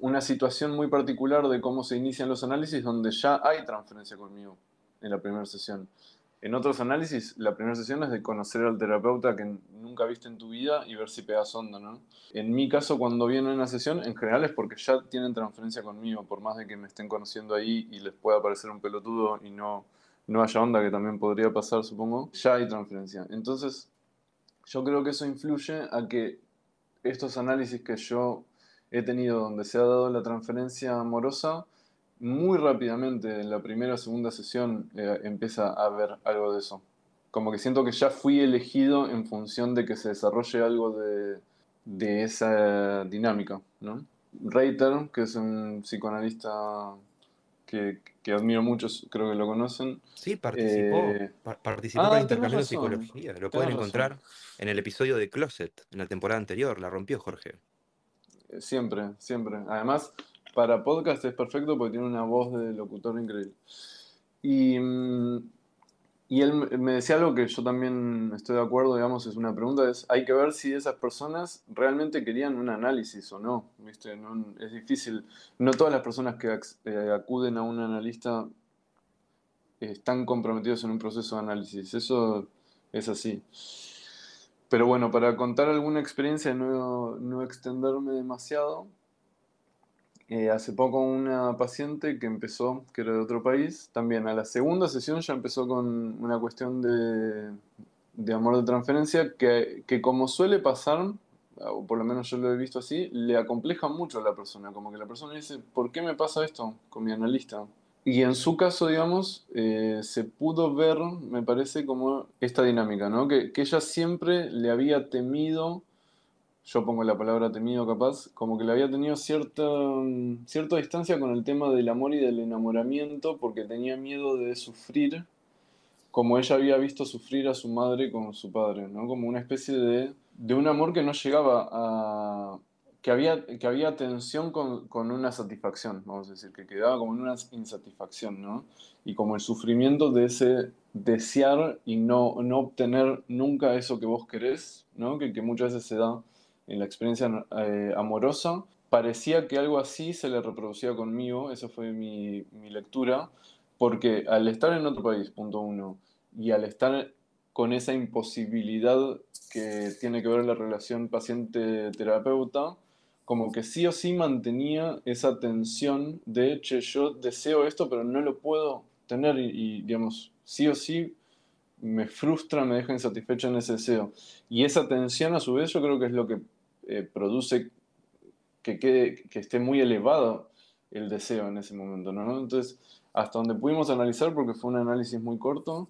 una situación muy particular de cómo se inician los análisis donde ya hay transferencia conmigo en la primera sesión. En otros análisis, la primera sesión es de conocer al terapeuta que nunca viste en tu vida y ver si pegas onda, ¿no? En mi caso, cuando vienen a una sesión, en general es porque ya tienen transferencia conmigo, por más de que me estén conociendo ahí y les pueda parecer un pelotudo y no, no haya onda, que también podría pasar, supongo, ya hay transferencia. Entonces, yo creo que eso influye a que estos análisis que yo he tenido donde se ha dado la transferencia amorosa, muy rápidamente en la primera o segunda sesión eh, empieza a haber algo de eso. Como que siento que ya fui elegido en función de que se desarrolle algo de, esa dinámica, ¿no? Reiter, que es un psicoanalista que, que admiro mucho, creo que lo conocen. Sí, participó. Eh, pa- participó ah, con tenés Intercambio de Psicología. Lo pueden razón. encontrar en el episodio de Closet, en la temporada anterior. La rompió Jorge. Eh, Siempre, siempre. Además, para podcast es perfecto porque tiene una voz de locutor increíble. Y, mm, y él me- decía algo que yo también estoy de acuerdo, digamos, es una pregunta, es, hay que ver si esas personas realmente querían un análisis o no, ¿viste? No, es difícil. No todas las personas que eh, acuden a un analista están comprometidos en un proceso de análisis. Eso es así. Pero bueno, para contar alguna experiencia, no, no extenderme demasiado, eh, hace poco una paciente que empezó, que era de otro país, también a la segunda sesión ya empezó con una cuestión de, de amor de transferencia que, que como suele pasar, o por lo menos yo lo he visto así, le acompleja mucho a la persona, como que la persona dice, ¿por qué me pasa esto con mi analista? Y en su caso, digamos, eh, se pudo ver, me parece, como esta dinámica, ¿no? Que, que ella siempre le había temido yo pongo la palabra temido capaz, como que le había tenido cierta, cierta distancia con el tema del amor y del enamoramiento porque tenía miedo de sufrir como ella había visto sufrir a su madre con su padre, ¿no? Como una especie de, de un amor que no llegaba a... que había, que había tensión con, con, una satisfacción, vamos a decir, que quedaba como en una insatisfacción, ¿no? Y como el sufrimiento de ese desear y no, no obtener nunca eso que vos querés, ¿no? Que, que muchas veces se da en la experiencia eh, amorosa. Parecía que algo así se le reproducía conmigo, esa fue mi, lectura, porque al estar en otro país, punto uno, y al estar con esa imposibilidad que tiene que ver la relación paciente-terapeuta, como que sí o sí mantenía esa tensión de, che, yo deseo esto, pero no lo puedo tener y, digamos, sí o sí me frustra, me deja insatisfecho en ese deseo. Y esa tensión a su vez yo creo que es lo que eh, produce que, quede, que esté muy elevado el deseo en ese momento, ¿no? Entonces, hasta donde pudimos analizar, porque fue un análisis muy corto,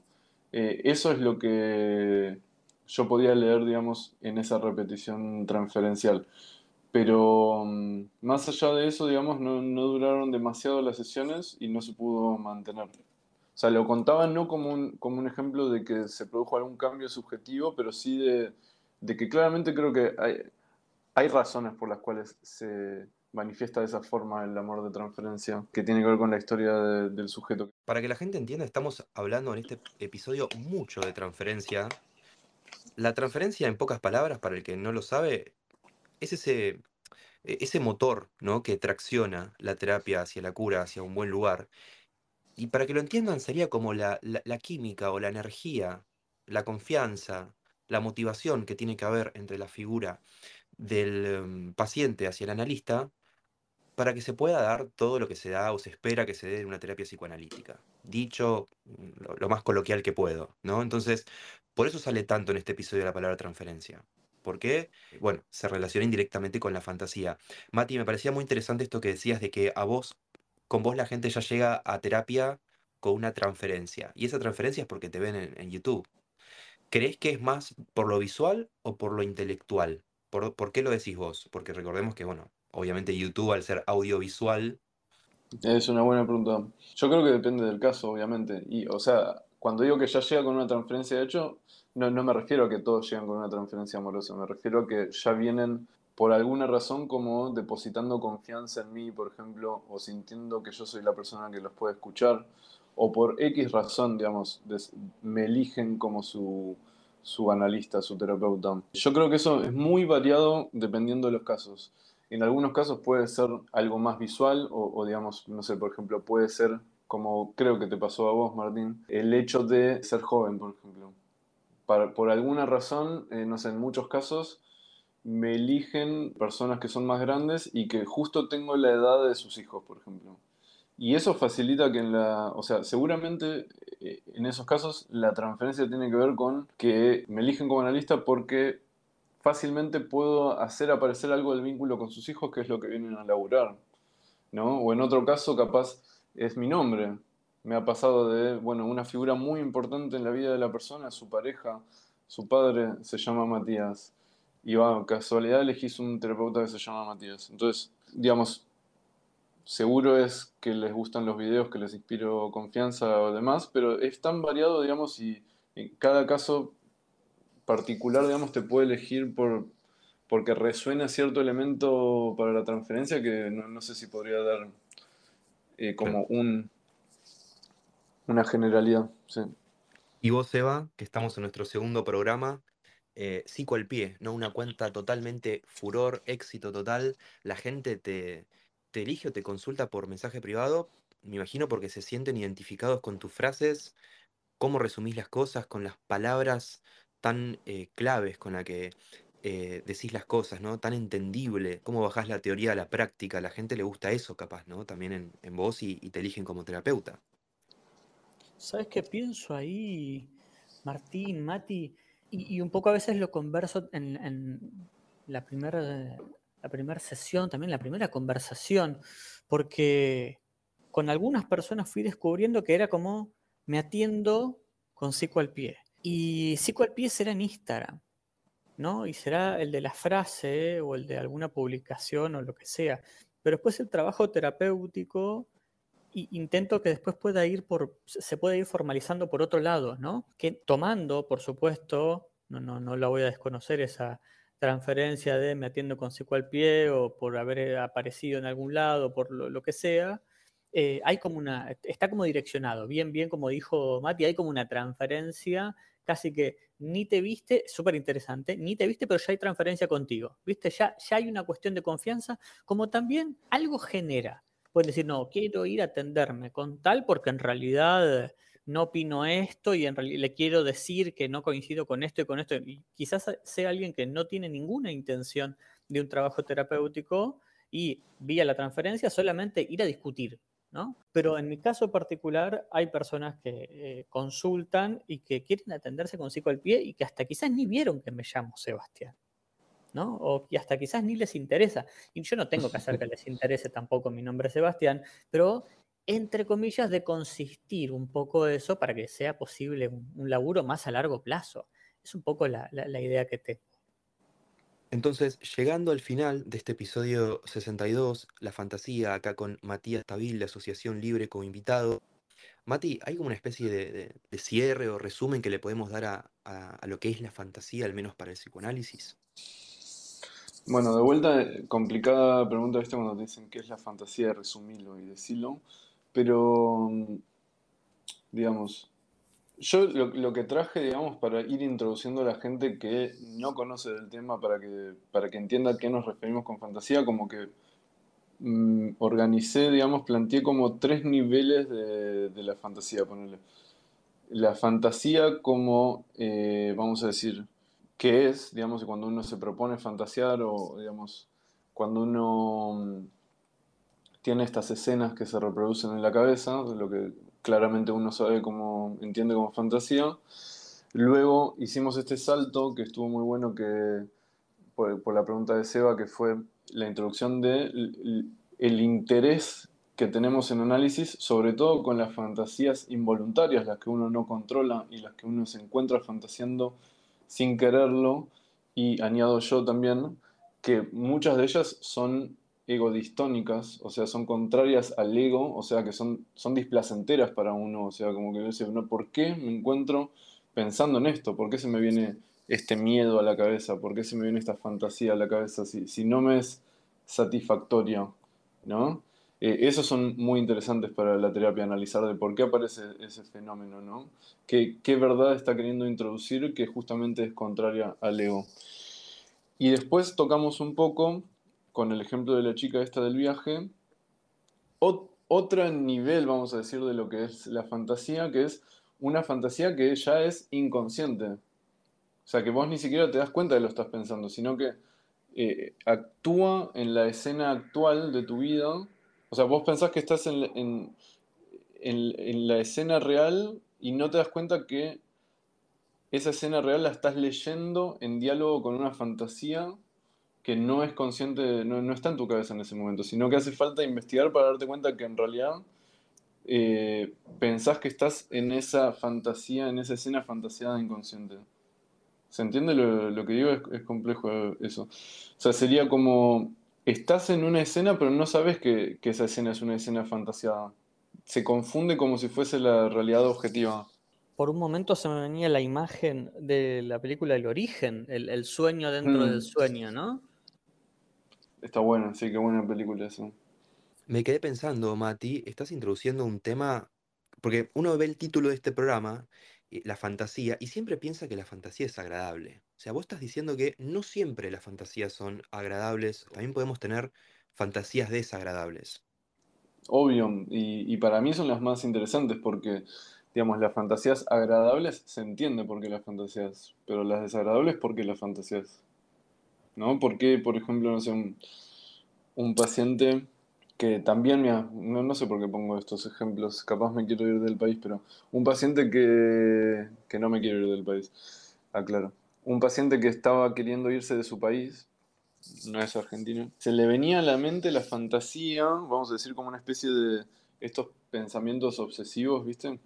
eh, eso es lo que yo podía leer, digamos, en esa repetición transferencial. Pero mm, más allá de eso, digamos, no, no, duraron demasiado las sesiones y no se pudo mantener. O sea, lo contaba no como un, como un ejemplo de que se produjo algún cambio subjetivo, pero sí de, de que claramente creo que hay, hay razones por las cuales se, manifiesta de esa forma el amor de transferencia, que tiene que ver con la historia del sujeto. Para que la gente entienda, estamos hablando en este episodio mucho de transferencia. La transferencia, en pocas palabras, para el que no lo sabe, es ese, motor ¿no? que tracciona la terapia hacia la cura, hacia un buen lugar. Y para que lo entiendan, sería como la, la química o la energía, la confianza, la motivación que tiene que haber entre la figura del em, paciente hacia el analista para que se pueda dar todo lo que se da o se espera que se dé en una terapia psicoanalítica. Dicho mm, lo, más coloquial que puedo, ¿no? Entonces, por eso sale tanto en este episodio la palabra transferencia. ¿Por qué? Bueno, se relaciona indirectamente con la fantasía. Mati, me parecía muy interesante esto que decías de que a vos, con vos la gente ya llega a terapia con una transferencia. Y esa transferencia es porque te ven en, en YouTube. ¿Crees que es más por lo visual o por lo intelectual? ¿Por, ¿Por qué lo decís vos? Porque recordemos que, bueno, obviamente YouTube al ser audiovisual. Es una buena pregunta. Yo creo que depende del caso, obviamente. Y, o sea, cuando digo que ya llega con una transferencia de hecho, no, no me refiero a que todos llegan con una transferencia amorosa, me refiero a que ya vienen por alguna razón como depositando confianza en mí, por ejemplo, o sintiendo que yo soy la persona que los puede escuchar, o por X razón, digamos, me eligen como su, su analista, su terapeuta. Yo creo que eso es muy variado dependiendo de los casos. En algunos casos puede ser algo más visual o, digamos, no sé, por ejemplo, puede ser como creo que te pasó a vos, Martín, el hecho de ser joven, por ejemplo. por alguna razón, eh, no sé, en muchos casos me eligen personas que son más grandes y que justo tengo la edad de sus hijos, por ejemplo. Y eso facilita que en la, o sea, seguramente eh, en esos casos la transferencia tiene que ver con que me eligen como analista porque fácilmente puedo hacer aparecer algo del vínculo con sus hijos, que es lo que vienen a laburar, ¿no? O en otro caso, capaz es mi nombre. Me ha pasado de, bueno, una figura muy importante en la vida de la persona, su pareja, su padre se llama Matías. Y va, casualidad elegís un terapeuta que se llama Matías. Entonces, digamos, seguro es que les gustan los videos, que les inspiro confianza o demás, pero es tan variado, digamos, y en cada caso particular, digamos, te puede elegir por, porque resuena cierto elemento para la transferencia que no, sé si podría dar eh, como un, una generalidad. Y vos, Eva, que estamos en nuestro segundo programa, eh, Psico al pie, ¿no? Una cuenta totalmente furor, éxito total. La gente te, te elige o te consulta por mensaje privado, me imagino porque se sienten identificados con tus frases, cómo resumís las cosas, con las palabras tan eh, claves con la que eh, decís las cosas, ¿no? Tan entendible, cómo bajás la teoría a la práctica. La gente le gusta eso, capaz, ¿no? También en, vos y, te eligen como terapeuta. ¿Sabes qué pienso ahí, Martín, Mati? Y, un poco a veces lo converso en, la primera la primera sesión, también la primera conversación, porque con algunas personas fui descubriendo que era como me atiendo con psico al pie. Y Psico al Pie era en Instagram. ¿no? Y será el de la frase o el de alguna publicación o lo que sea. Pero después el trabajo terapéutico intento que después pueda ir por, se puede ir formalizando por otro lado, ¿no? Que tomando, por supuesto, no, no, no la voy a desconocer esa transferencia de me atiendo con seco al pie o por haber aparecido en algún lado, por lo, que sea, eh, hay como una, está como direccionado, bien, bien, como dijo Mati, hay como una transferencia casi que ni te viste, súper interesante, ni te viste, pero ya hay transferencia contigo, ¿viste? Ya, ya hay una cuestión de confianza, como también algo genera. Pueden decir, no, quiero ir a atenderme con tal porque en realidad no opino esto y en realidad le quiero decir que no coincido con esto y con esto. Y quizás sea alguien que no tiene ninguna intención de un trabajo terapéutico y vía la transferencia solamente ir a discutir, pero en mi caso particular hay personas que eh, consultan y que quieren atenderse con psico al pie y que hasta quizás ni vieron que me llamo Sebastián, ¿no? O y hasta quizás ni les interesa. Y yo no tengo que hacer que les interese tampoco mi nombre Sebastián, pero entre comillas de consistir un poco eso para que sea posible un, laburo más a largo plazo. Es un poco la, la idea que tengo. Entonces, llegando al final de este episodio 62, la fantasía, acá con Matías Tabil de Asociación Libre como invitado. Mati, ¿hay como una especie de, cierre o resumen que le podemos dar a, lo que es la fantasía, al menos para el psicoanálisis? Bueno, de vuelta, eh, complicada pregunta esta cuando te dicen qué es la fantasía, resumirlo y decirlo, pero, digamos, yo lo, que traje, digamos, para ir introduciendo a la gente que no conoce del tema, para que, para que entienda a qué nos referimos con fantasía, como que mm, organicé, digamos, planteé como tres niveles de, la fantasía, ponerle. La fantasía como, eh, vamos a decir, qué es, digamos, cuando uno se propone fantasear o, digamos, cuando uno mm, tiene estas escenas que se reproducen en la cabeza, lo que claramente uno sabe cómo entiende como fantasía. Luego hicimos este salto que estuvo muy bueno que por, la pregunta de Seba, que fue la introducción de el, interés que tenemos en análisis, sobre todo con las fantasías involuntarias, las que uno no controla y las que uno se encuentra fantaseando sin quererlo. Y añado yo también que muchas de ellas son egodistónicas, o sea, son contrarias al ego, o sea, que son, son displacenteras para uno, o sea, como que dice, no, ¿por qué me encuentro pensando en esto? ¿Por qué se me viene este miedo a la cabeza? ¿Por qué se me viene esta fantasía a la cabeza si, si no me es satisfactoria? ¿No? Eh, esos son muy interesantes para la terapia, analizar de por qué aparece ese fenómeno, ¿no? ¿Qué, qué verdad está queriendo introducir que justamente es contraria al ego? Y después tocamos un poco con el ejemplo de la chica esta del viaje, otro nivel, vamos a decir, de lo que es la fantasía, que es una fantasía que ya es inconsciente. O sea, que vos ni siquiera te das cuenta de lo que estás pensando, sino que eh, actúa en la escena actual de tu vida. O sea, vos pensás que estás en, en la escena real y no te das cuenta que esa escena real la estás leyendo en diálogo con una fantasía que no es consciente, no, está en tu cabeza en ese momento, sino que hace falta investigar para darte cuenta que en realidad eh, pensás que estás en esa fantasía, en esa escena fantaseada inconsciente. ¿Se entiende lo, que digo? Es, complejo eso. O sea, sería como, estás en una escena pero no sabes que, que esa escena es una escena fantaseada. Se confunde como si fuese la realidad objetiva por un momento se me venía la imagen de la película El origen, el, sueño dentro del mm. sueño, ¿no? Está buena, sí, qué buena película eso. Me quedé pensando, Mati, estás introduciendo un tema, porque uno ve el título de este programa, eh, la fantasía, y siempre piensa que la fantasía es agradable. O sea, vos estás diciendo que no siempre las fantasías son agradables, también podemos tener fantasías desagradables. Obvio, y, y para mí son las más interesantes porque, digamos, las fantasías agradables se entiende por qué las fantasías, pero las desagradables por qué las fantasías. ¿No? Porque, por ejemplo, no sé, un, paciente que también, no, no, sé por qué pongo estos ejemplos, capaz me quiero ir del país, pero un paciente que, que no me quiero ir del país, aclaro. Un paciente que estaba queriendo irse de su país, no es argentino, se le venía a la mente la fantasía, vamos a decir como una especie de estos pensamientos obsesivos, ¿viste?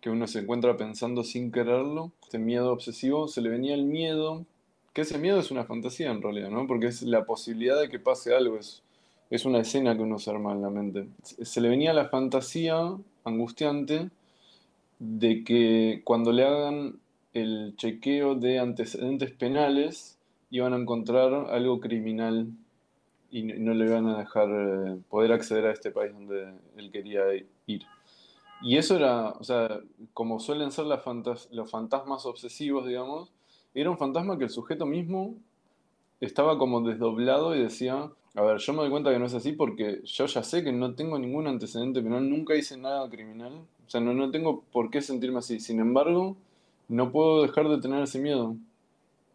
Que uno se encuentra pensando sin quererlo, este miedo obsesivo, se le venía el miedo que ese miedo es una fantasía en realidad, ¿no? Porque es la posibilidad de que pase algo, es, es una escena que uno se arma en la mente. Se le venía la fantasía angustiante de que cuando le hagan el chequeo de antecedentes penales iban a encontrar algo criminal y no le iban a dejar eh, poder acceder a este país donde él quería ir. Y eso era, o sea, como suelen ser las los fantasmas obsesivos, digamos, era un fantasma que el sujeto mismo estaba como desdoblado y decía, a ver, yo me doy cuenta que no es así porque yo ya sé que no tengo ningún antecedente penal, nunca hice nada criminal, o sea, no, no tengo por qué sentirme así. Sin embargo, no puedo dejar de tener ese miedo,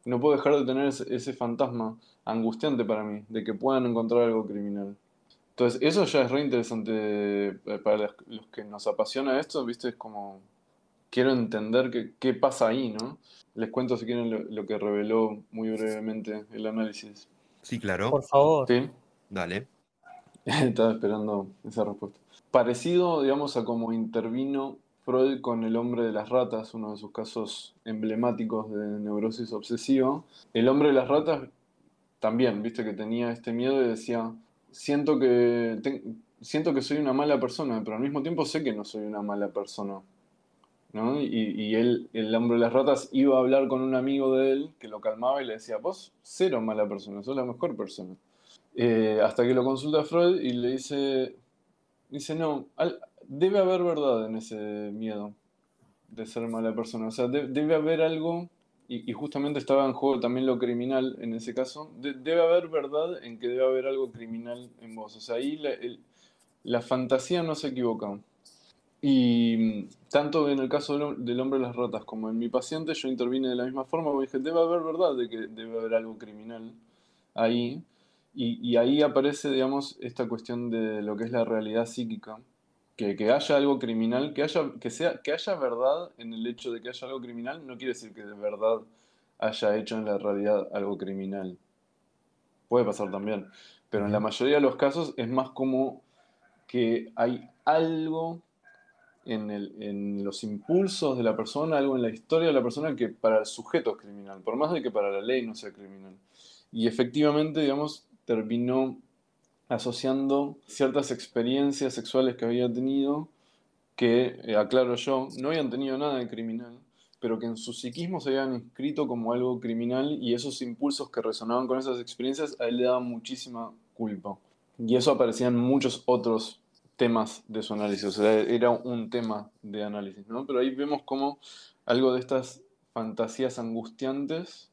no puedo dejar de tener ese, fantasma angustiante para mí, de que puedan encontrar algo criminal. Entonces, eso ya es re interesante eh, para los que nos apasiona esto, ¿viste? Es como, quiero entender qué pasa ahí, ¿no? Les cuento si quieren lo, que reveló muy brevemente el análisis. Sí, claro. Por favor. Sí. Dale. Estaba esperando esa respuesta. Parecido, digamos, a cómo intervino Freud con el hombre de las ratas, uno de sus casos emblemáticos de neurosis obsesiva. El hombre de las ratas también, viste que tenía este miedo y decía, siento que, siento que soy una mala persona, pero al mismo tiempo sé que no soy una mala persona. Y, él, el hombre de las ratas, iba a hablar con un amigo de él que lo calmaba y le decía, vos cero mala persona, sos la mejor persona. Eh, hasta que lo consulta Freud y le dice, dice, no, debe haber verdad en ese miedo de ser mala persona. O sea, debe haber algo, y, justamente estaba en juego también lo criminal en ese caso, debe haber verdad en que debe haber algo criminal en vos. O sea, ahí la, la fantasía no se equivoca. Y tanto en el caso del, hombre de las ratas como en mi paciente, yo intervine de la misma forma, porque dije, debe haber verdad de que debe haber algo criminal ahí. Y, ahí aparece, digamos, esta cuestión de lo que es la realidad psíquica, que, que, haya algo criminal, que haya, que, sea, que haya verdad en el hecho de que haya algo criminal, no quiere decir que de verdad haya hecho en la realidad algo criminal. Puede pasar también, pero en la mayoría de los casos es más como que hay algo en, los impulsos de la persona, algo en la historia de la persona que para el sujeto es criminal, por más de que para la ley no sea criminal. Y efectivamente, digamos, terminó asociando ciertas experiencias sexuales que había tenido, que, eh, aclaro yo, no habían tenido nada de criminal, pero que en su psiquismo se habían inscrito como algo criminal y esos impulsos que resonaban con esas experiencias a él le daban muchísima culpa. Y eso aparecía en muchos otros temas de su análisis, o sea, era un tema de análisis, ¿no? Pero ahí vemos cómo algo de estas fantasías angustiantes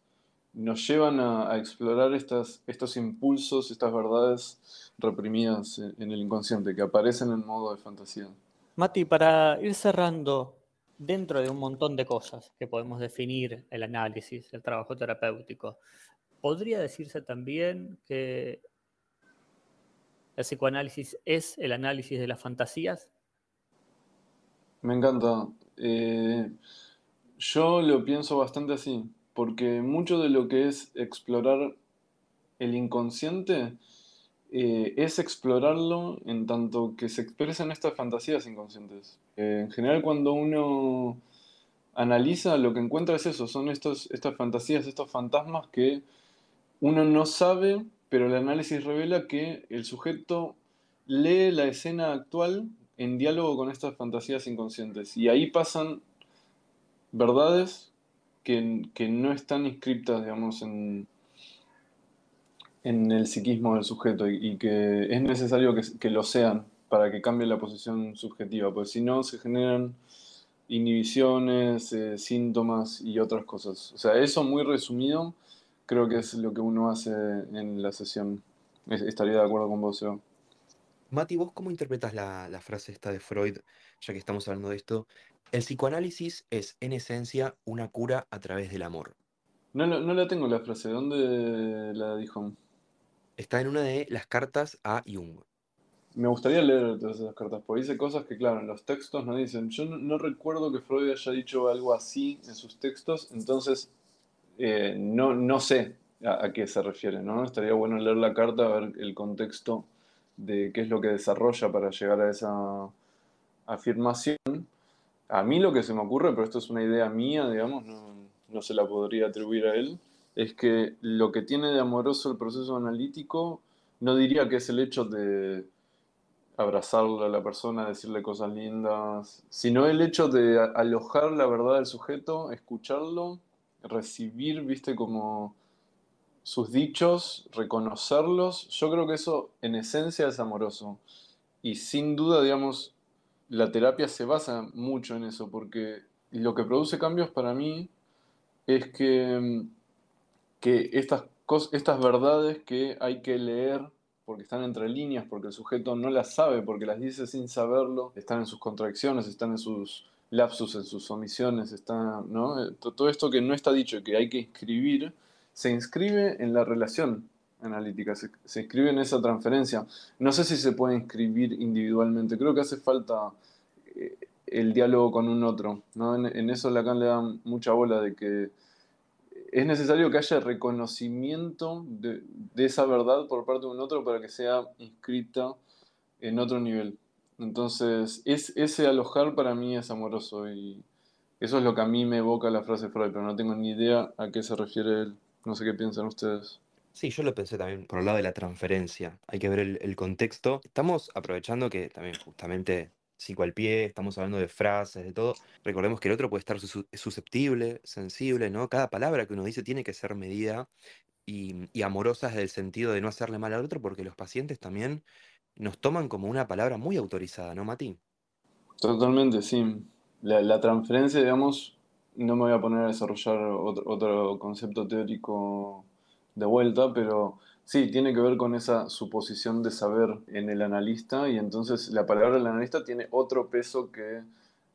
nos llevan a, explorar estas, estos impulsos, estas verdades reprimidas en el inconsciente, que aparecen en modo de fantasía. Mati, para ir cerrando, dentro de un montón de cosas que podemos definir el análisis, el trabajo terapéutico, ¿podría decirse también que ¿El psicoanálisis es el análisis de las fantasías? Me encanta. Eh, yo lo pienso bastante así, porque mucho de lo que es explorar el inconsciente eh, es explorarlo en tanto que se expresan estas fantasías inconscientes. Eh, en general cuando uno analiza lo que encuentra es eso, son estas fantasías, estos fantasmas que uno no sabe pero el análisis revela que el sujeto lee la escena actual en diálogo con estas fantasías inconscientes. Y ahí pasan verdades que, no están inscriptas, digamos, en, en el psiquismo del sujeto y, que es necesario que, lo sean para que cambie la posición subjetiva, porque si no se generan inhibiciones, eh, síntomas y otras cosas. O sea, eso muy resumido creo que es lo que uno hace en la sesión. Estaría de acuerdo con vos, Seba. Mati, ¿vos cómo interpretas la, frase esta de Freud, ya que estamos hablando de esto? El psicoanálisis es, en esencia, una cura a través del amor. No, no, la tengo la frase, ¿dónde la dijo? Está en una de las cartas a Jung. Me gustaría leer todas esas cartas, porque dice cosas que, claro, en los textos no dicen. Yo no recuerdo que Freud haya dicho algo así en sus textos, entonces eh, no, no sé a, qué se refiere, ¿no? Estaría bueno leer la carta, ver el contexto de qué es lo que desarrolla para llegar a esa afirmación. A mí lo que se me ocurre, pero esto es una idea mía, digamos, no, se la podría atribuir a él, es que lo que tiene de amoroso el proceso analítico, no diría que es el hecho de abrazarle a la persona, decirle cosas lindas, sino el hecho de alojar la verdad del sujeto, escucharlo, recibir, viste, como sus dichos, reconocerlos. Yo creo que eso en esencia es amoroso. Y sin duda, digamos, la terapia se basa mucho en eso, porque lo que produce cambios para mí es que, que estas, estas verdades que hay que leer porque están entre líneas, porque el sujeto no las sabe, porque las dice sin saberlo, están en sus contracciones, están en sus lapsus, en sus omisiones, está, ¿no? Todo esto que no está dicho, que hay que escribir, se inscribe en la relación analítica, se, se, inscribe en esa transferencia. No sé si se puede inscribir individualmente, creo que hace falta eh, el diálogo con un otro. ¿no? En, en, eso Lacan le da mucha bola de que es necesario que haya reconocimiento de, de, esa verdad por parte de un otro para que sea inscrita en otro nivel. Entonces, es, ese alojar para mí es amoroso y eso es lo que a mí me evoca la frase Freud, pero no tengo ni idea a qué se refiere él. No sé qué piensan ustedes. Sí, yo lo pensé también por el lado de la transferencia. Hay que ver el, contexto. Estamos aprovechando que también justamente cinco al pie, estamos hablando de frases, de todo. Recordemos que el otro puede estar susceptible, sensible, ¿no? Cada palabra que uno dice tiene que ser medida y, y amorosa desde el sentido de no hacerle mal al otro, porque los pacientes también nos toman como una palabra muy autorizada, ¿no, Mati? Totalmente, sí. La, la transferencia, digamos, no me voy a poner a desarrollar otro, otro concepto teórico de vuelta, pero Sí, tiene que ver con esa suposición de saber en el analista y entonces la palabra del analista tiene otro peso que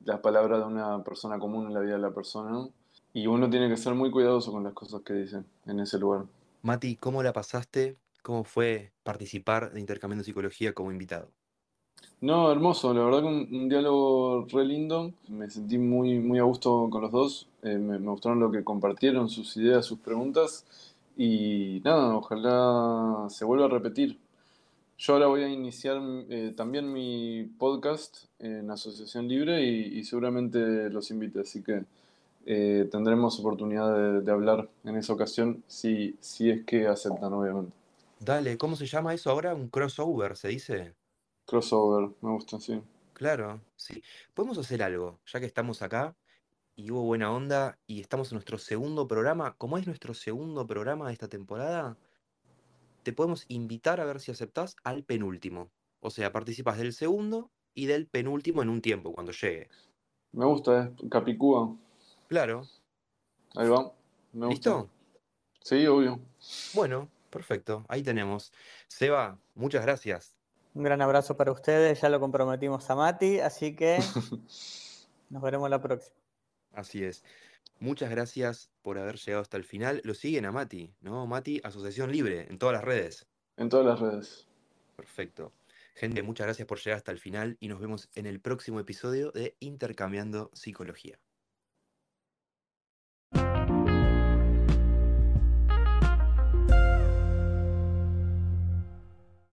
la palabra de una persona común en la vida de la persona y uno tiene que ser muy cuidadoso con las cosas que dice en ese lugar. Mati, ¿cómo la pasaste? ¿Cómo fue participar de Intercambiando Psicología como invitado? No, hermoso, la verdad que un, diálogo re lindo, me sentí muy, muy a gusto con los dos, eh, me, me gustaron lo que compartieron, sus ideas, sus preguntas y nada, ojalá se vuelva a repetir. Yo ahora voy a iniciar eh, también mi podcast en Asociación Libre y, seguramente los invite, así que eh, tendremos oportunidad de, de, hablar en esa ocasión si, si es que aceptan, obviamente. Dale, ¿cómo se llama eso ahora? Un crossover, ¿se dice? Crossover, me gusta, sí. Claro, sí. Podemos hacer algo, ya que estamos acá, y hubo buena onda y estamos en nuestro segundo programa. Como es nuestro segundo programa de esta temporada, te podemos invitar a ver si aceptás al penúltimo. O sea, participas del segundo y del penúltimo en un tiempo, cuando llegue. Me gusta, es Capicúa. Claro. Ahí va. Me ¿Listo? Sí, obvio. Bueno, perfecto. Ahí tenemos. Seba, muchas gracias. Un gran abrazo para ustedes. Ya lo comprometimos a Mati, así que nos veremos la próxima. Así es. Muchas gracias por haber llegado hasta el final. Lo siguen a Mati, ¿no? Mati, Asociación Libre, en todas las redes. En todas las redes. Perfecto. Gente, muchas gracias por llegar hasta el final y nos vemos en el próximo episodio de Intercambiando Psicología.